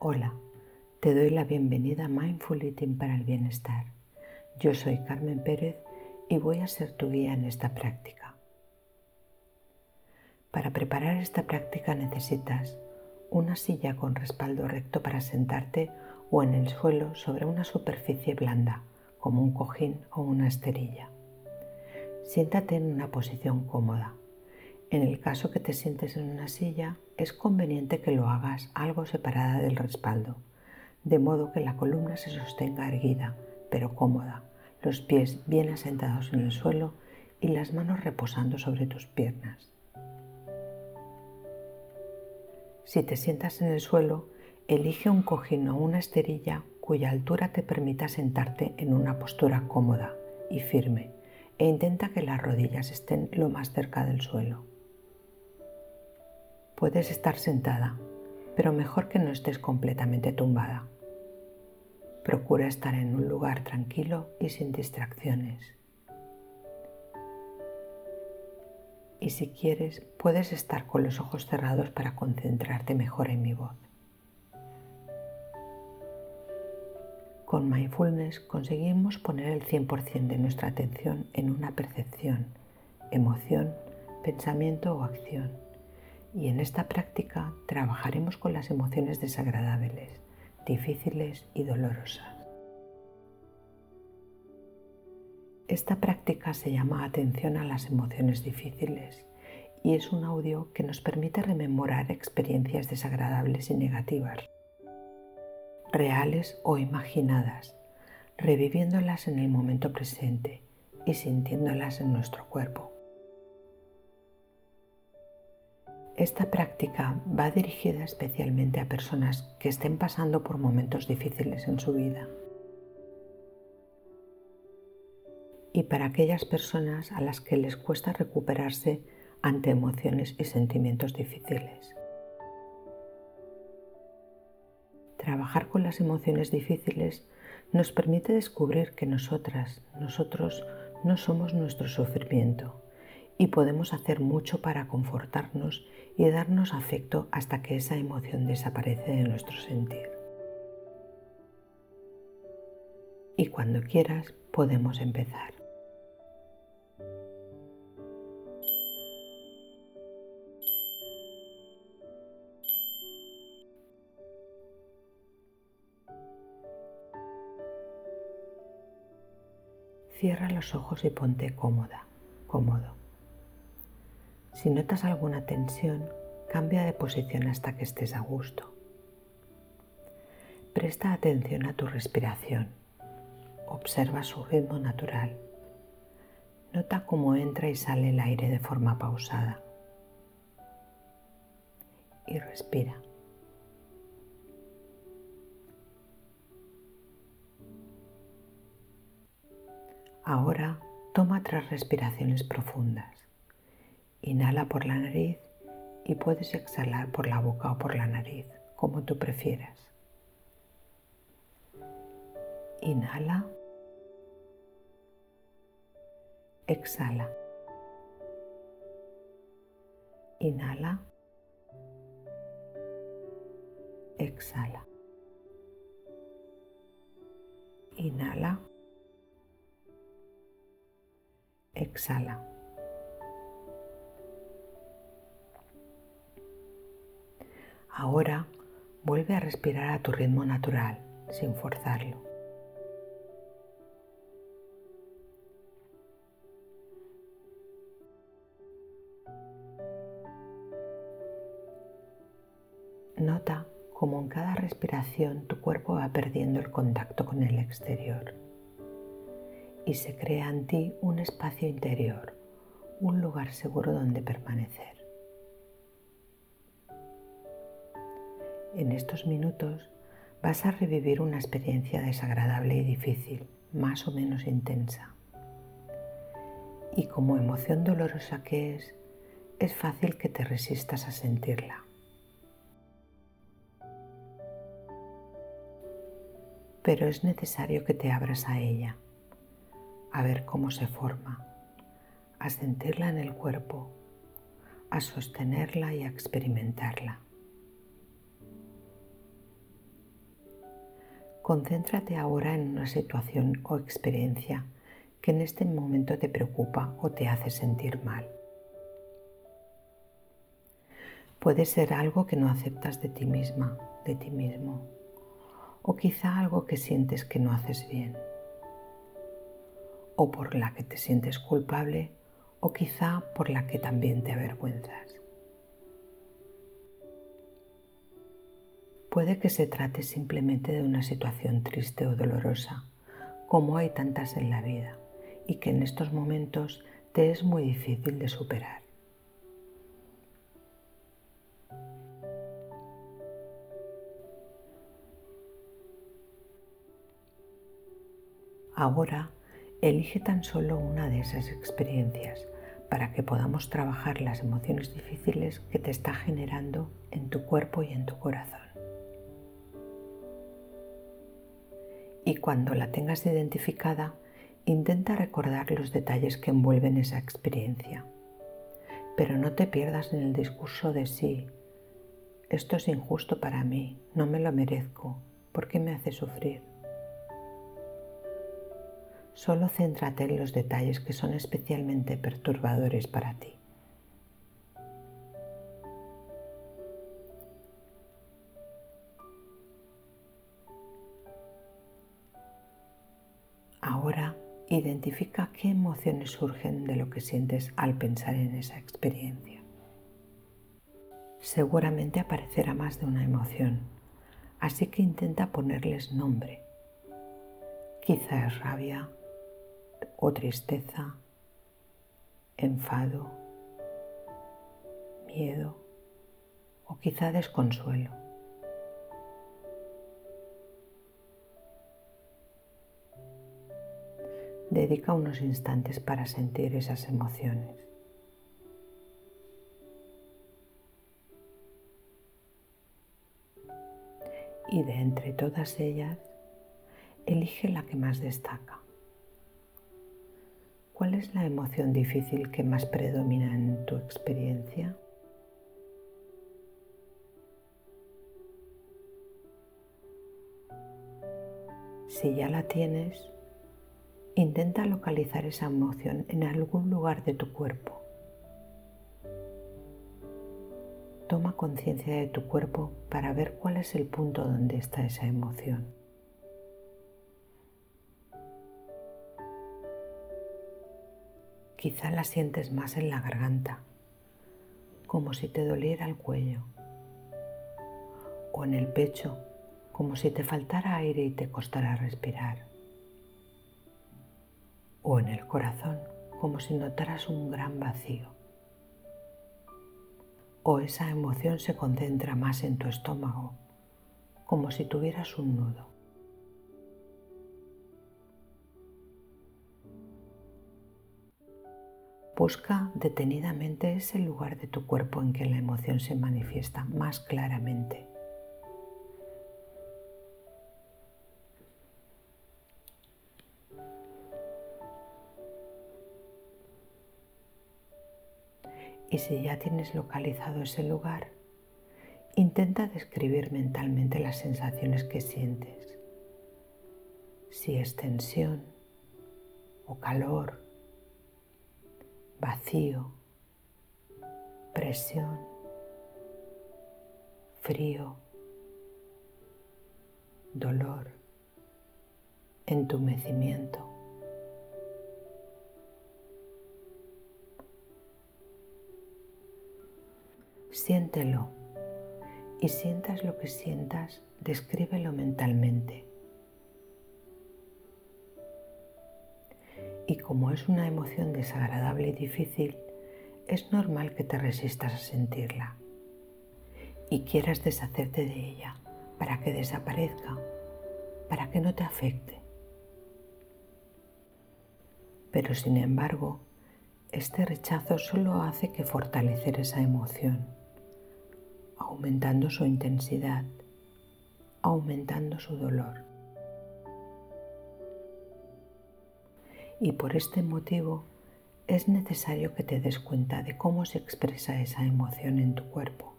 Hola, te doy la bienvenida a Mindful Eating para el Bienestar. Yo soy Carmen Pérez y voy a ser tu guía en esta práctica. Para preparar esta práctica necesitas una silla con respaldo recto para sentarte o en el suelo sobre una superficie blanda, como un cojín o una esterilla. Siéntate en una posición cómoda. En el caso que te sientes en una silla, es conveniente que lo hagas algo separada del respaldo, de modo que la columna se sostenga erguida, pero cómoda, los pies bien asentados en el suelo y las manos reposando sobre tus piernas. Si te sientas en el suelo, elige un cojín o una esterilla cuya altura te permita sentarte en una postura cómoda y firme e intenta que las rodillas estén lo más cerca del suelo. Puedes estar sentada, pero mejor que no estés completamente tumbada. Procura estar en un lugar tranquilo y sin distracciones. Y si quieres, puedes estar con los ojos cerrados para concentrarte mejor en mi voz. Con mindfulness conseguimos poner el 100% de nuestra atención en una percepción, emoción, pensamiento o acción y en esta práctica trabajaremos con las emociones desagradables, difíciles y dolorosas. Esta práctica se llama atención a las emociones difíciles y es un audio que nos permite rememorar experiencias desagradables y negativas, reales o imaginadas, reviviéndolas en el momento presente y sintiéndolas en nuestro cuerpo. Esta práctica va dirigida especialmente a personas que estén pasando por momentos difíciles en su vida. Y para aquellas personas a las que les cuesta recuperarse ante emociones y sentimientos difíciles. Trabajar con las emociones difíciles nos permite descubrir que nosotras, nosotros, no somos nuestro sufrimiento y podemos hacer mucho para confortarnos y darnos afecto hasta que esa emoción desaparece de nuestro sentir. Y cuando quieras podemos empezar. Cierra los ojos y ponte cómoda, cómodo. Si notas alguna tensión, cambia de posición hasta que estés a gusto. Presta atención a tu respiración. Observa su ritmo natural. Nota cómo entra y sale el aire de forma pausada. Y respira. Ahora toma tres respiraciones profundas. Inhala por la nariz y puedes exhalar por la boca o por la nariz, como tú prefieras. Inhala. Exhala. Inhala. Exhala. Inhala. Exhala. Ahora vuelve a respirar a tu ritmo natural, sin forzarlo. Nota cómo en cada respiración tu cuerpo va perdiendo el contacto con el exterior y se crea en ti un espacio interior, un lugar seguro donde permanecer. En estos minutos vas a revivir una experiencia desagradable y difícil, más o menos intensa. Y como emoción dolorosa que es, es fácil que te resistas a sentirla. Pero es necesario que te abras a ella, a ver cómo se forma, a sentirla en el cuerpo, a sostenerla y a experimentarla. Concéntrate ahora en una situación o experiencia que en este momento te preocupa o te hace sentir mal. Puede ser algo que no aceptas de ti misma, de ti mismo, o quizá algo que sientes que no haces bien, o por la que te sientes culpable, o quizá por la que también te avergüenzas. Puede que se trate simplemente de una situación triste o dolorosa, como hay tantas en la vida, y que en estos momentos te es muy difícil de superar. Ahora elige tan solo una de esas experiencias para que podamos trabajar las emociones difíciles que te está generando en tu cuerpo y en tu corazón. Y cuando la tengas identificada, intenta recordar los detalles que envuelven esa experiencia. Pero no te pierdas en el discurso de sí, esto es injusto para mí, no me lo merezco, ¿por qué me hace sufrir? Solo céntrate en los detalles que son especialmente perturbadores para ti. Identifica qué emociones surgen de lo que sientes al pensar en esa experiencia. Seguramente aparecerá más de una emoción, así que intenta ponerles nombre. Quizás rabia o tristeza, enfado, miedo o quizá desconsuelo. Dedica unos instantes para sentir esas emociones. Y de entre todas ellas, elige la que más destaca. ¿Cuál es la emoción difícil que más predomina en tu experiencia? Si ya la tienes, Intenta localizar esa emoción en algún lugar de tu cuerpo. Toma conciencia de tu cuerpo para ver cuál es el punto donde está esa emoción. Quizá la sientes más en la garganta, como si te doliera el cuello, o en el pecho, como si te faltara aire y te costara respirar o en el corazón como si notaras un gran vacío. O esa emoción se concentra más en tu estómago, como si tuvieras un nudo. Busca detenidamente ese lugar de tu cuerpo en que la emoción se manifiesta más claramente. Y si ya tienes localizado ese lugar, intenta describir mentalmente las sensaciones que sientes. Si es tensión o calor, vacío, presión, frío, dolor, entumecimiento. Siéntelo y sientas lo que sientas, descríbelo mentalmente. Y como es una emoción desagradable y difícil, es normal que te resistas a sentirla y quieras deshacerte de ella para que desaparezca, para que no te afecte. Pero sin embargo, este rechazo solo hace que fortalecer esa emoción aumentando su intensidad, aumentando su dolor. Y por este motivo es necesario que te des cuenta de cómo se expresa esa emoción en tu cuerpo.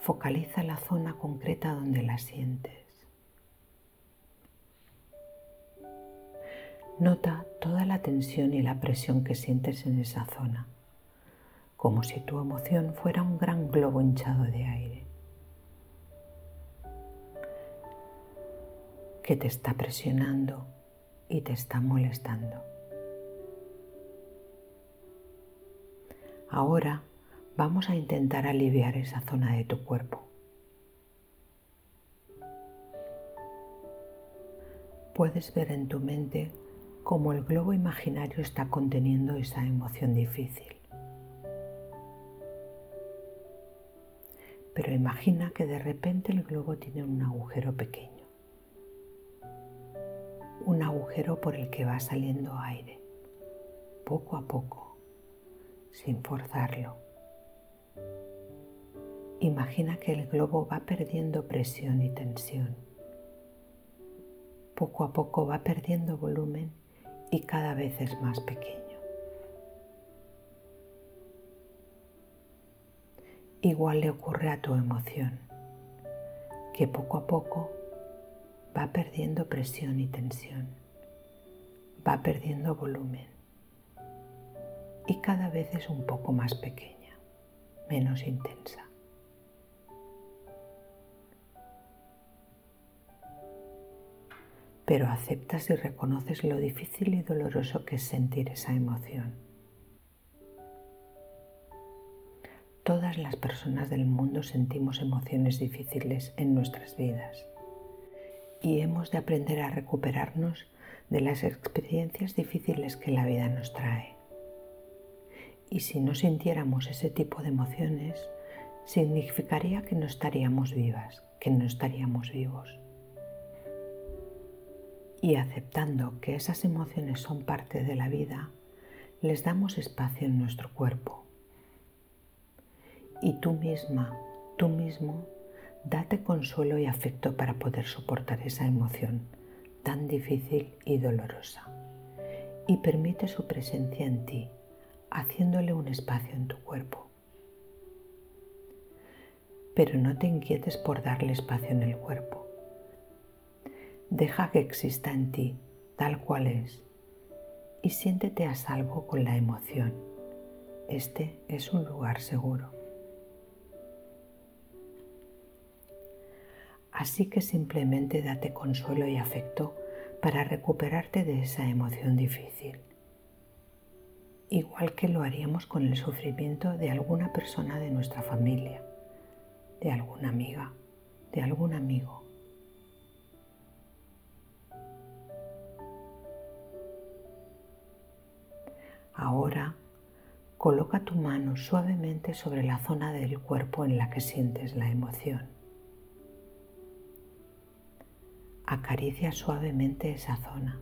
Focaliza la zona concreta donde la sientes. Nota toda la tensión y la presión que sientes en esa zona, como si tu emoción fuera un gran globo hinchado de aire, que te está presionando y te está molestando. Ahora vamos a intentar aliviar esa zona de tu cuerpo. Puedes ver en tu mente cómo el globo imaginario está conteniendo esa emoción difícil. Pero imagina que de repente el globo tiene un agujero pequeño, un agujero por el que va saliendo aire, poco a poco, sin forzarlo Imagina que el globo va perdiendo presión y tensión. Poco a poco va perdiendo volumen y cada vez es más pequeño. Igual le ocurre a tu emoción, que poco a poco va perdiendo presión y tensión, va perdiendo volumen y cada vez es un poco más pequeña, menos intensa. Pero aceptas y reconoces lo difícil y doloroso que es sentir esa emoción. Todas las personas del mundo sentimos emociones difíciles en nuestras vidas y hemos de aprender a recuperarnos de las experiencias difíciles que la vida nos trae. Y si no sintiéramos ese tipo de emociones, significaría que no estaríamos vivas, que no estaríamos vivos y aceptando que esas emociones son parte de la vida, les damos espacio en nuestro cuerpo. Y tú misma, tú mismo, date consuelo y afecto para poder soportar esa emoción tan difícil y dolorosa. Y permite su presencia en ti, haciéndole un espacio en tu cuerpo. Pero no te inquietes por darle espacio en el cuerpo Deja que exista en ti tal cual es y siéntete a salvo con la emoción. Este es un lugar seguro. Así que simplemente date consuelo y afecto para recuperarte de esa emoción difícil. Igual que lo haríamos con el sufrimiento de alguna persona de nuestra familia, de alguna amiga, de algún amigo. Ahora coloca tu mano suavemente sobre la zona del cuerpo en la que sientes la emoción. Acaricia suavemente esa zona.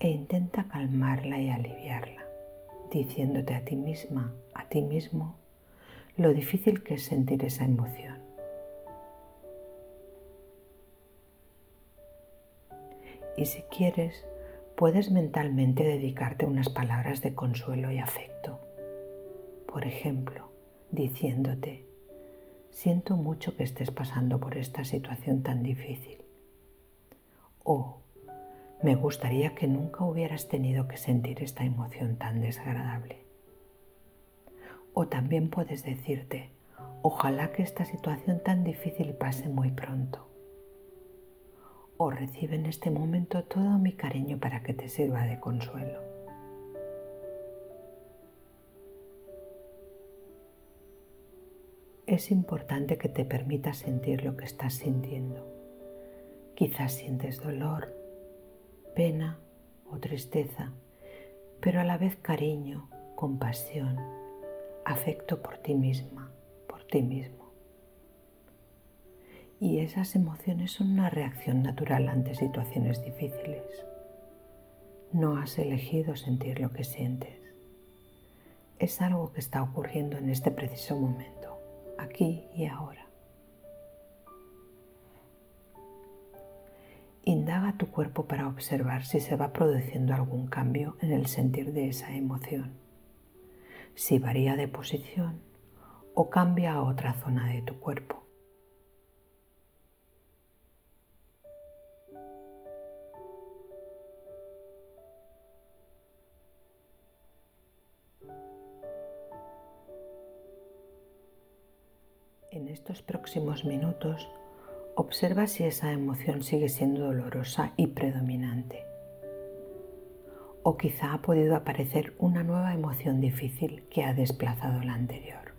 E intenta calmarla y aliviarla, diciéndote a ti misma, a ti mismo, lo difícil que es sentir esa emoción. Y si quieres, puedes mentalmente dedicarte unas palabras de consuelo y afecto. Por ejemplo, diciéndote, siento mucho que estés pasando por esta situación tan difícil. O me gustaría que nunca hubieras tenido que sentir esta emoción tan desagradable. O también puedes decirte, ojalá que esta situación tan difícil pase muy pronto o recibe en este momento todo mi cariño para que te sirva de consuelo. Es importante que te permitas sentir lo que estás sintiendo. Quizás sientes dolor, pena o tristeza, pero a la vez cariño, compasión, afecto por ti misma, por ti mismo y esas emociones son una reacción natural ante situaciones difíciles. No has elegido sentir lo que sientes. Es algo que está ocurriendo en este preciso momento, aquí y ahora. Indaga tu cuerpo para observar si se va produciendo algún cambio en el sentir de esa emoción. si varía de posición o cambia a otra zona de tu cuerpo. Próximos minutos, observa si esa emoción sigue siendo dolorosa y predominante. O quizá ha podido aparecer una nueva emoción difícil que ha desplazado la anterior.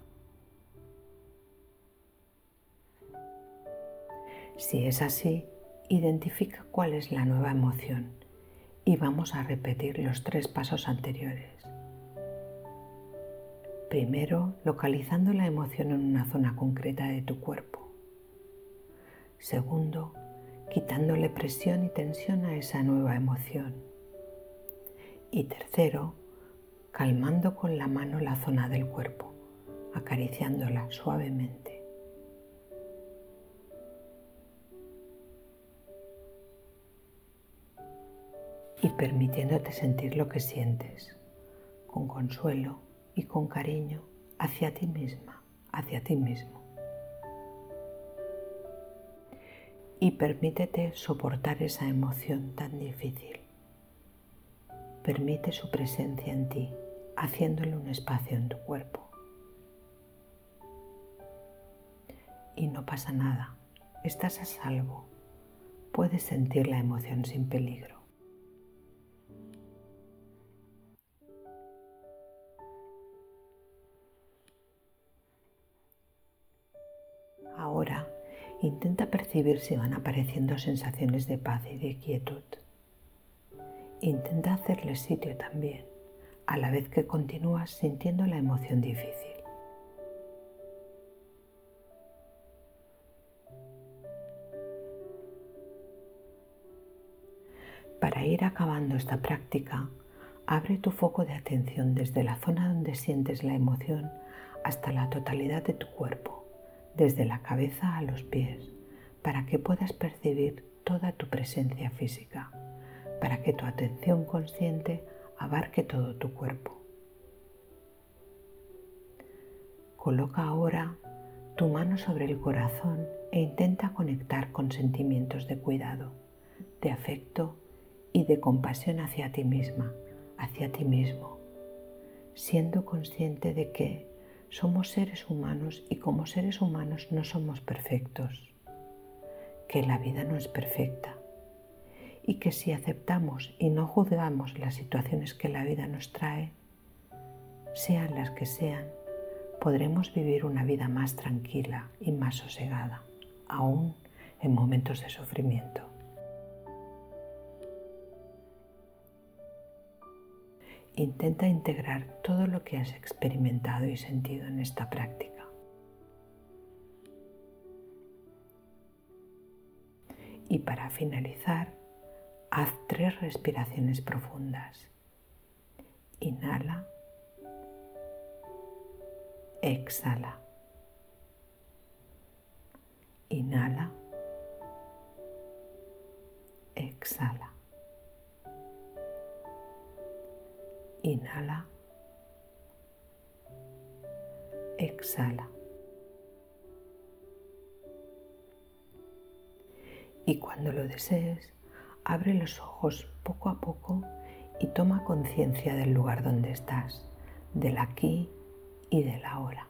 Si es así, identifica cuál es la nueva emoción y vamos a repetir los tres pasos anteriores. Primero, localizando la emoción en una zona concreta de tu cuerpo. Segundo, quitándole presión y tensión a esa nueva emoción. Y tercero, calmando con la mano la zona del cuerpo, acariciándola suavemente. Y permitiéndote sentir lo que sientes, con consuelo y con cariño hacia ti misma, hacia ti mismo. Y permítete soportar esa emoción tan difícil. Permite su presencia en ti, haciéndole un espacio en tu cuerpo. Y no pasa nada, estás a salvo, puedes sentir la emoción sin peligro. Intenta percibir si van apareciendo sensaciones de paz y de quietud. Intenta hacerle sitio también, a la vez que continúas sintiendo la emoción difícil. Para ir acabando esta práctica, abre tu foco de atención desde la zona donde sientes la emoción hasta la totalidad de tu cuerpo desde la cabeza a los pies, para que puedas percibir toda tu presencia física, para que tu atención consciente abarque todo tu cuerpo. Coloca ahora tu mano sobre el corazón e intenta conectar con sentimientos de cuidado, de afecto y de compasión hacia ti misma, hacia ti mismo, siendo consciente de que somos seres humanos y como seres humanos no somos perfectos, que la vida no es perfecta y que si aceptamos y no juzgamos las situaciones que la vida nos trae, sean las que sean, podremos vivir una vida más tranquila y más sosegada, aún en momentos de sufrimiento. Intenta integrar todo lo que has experimentado y sentido en esta práctica. Y para finalizar, haz tres respiraciones profundas. Inhala. Exhala. Inhala. Exhala. Inhala. Exhala. Y cuando lo desees, abre los ojos poco a poco y toma conciencia del lugar donde estás, del aquí y del ahora.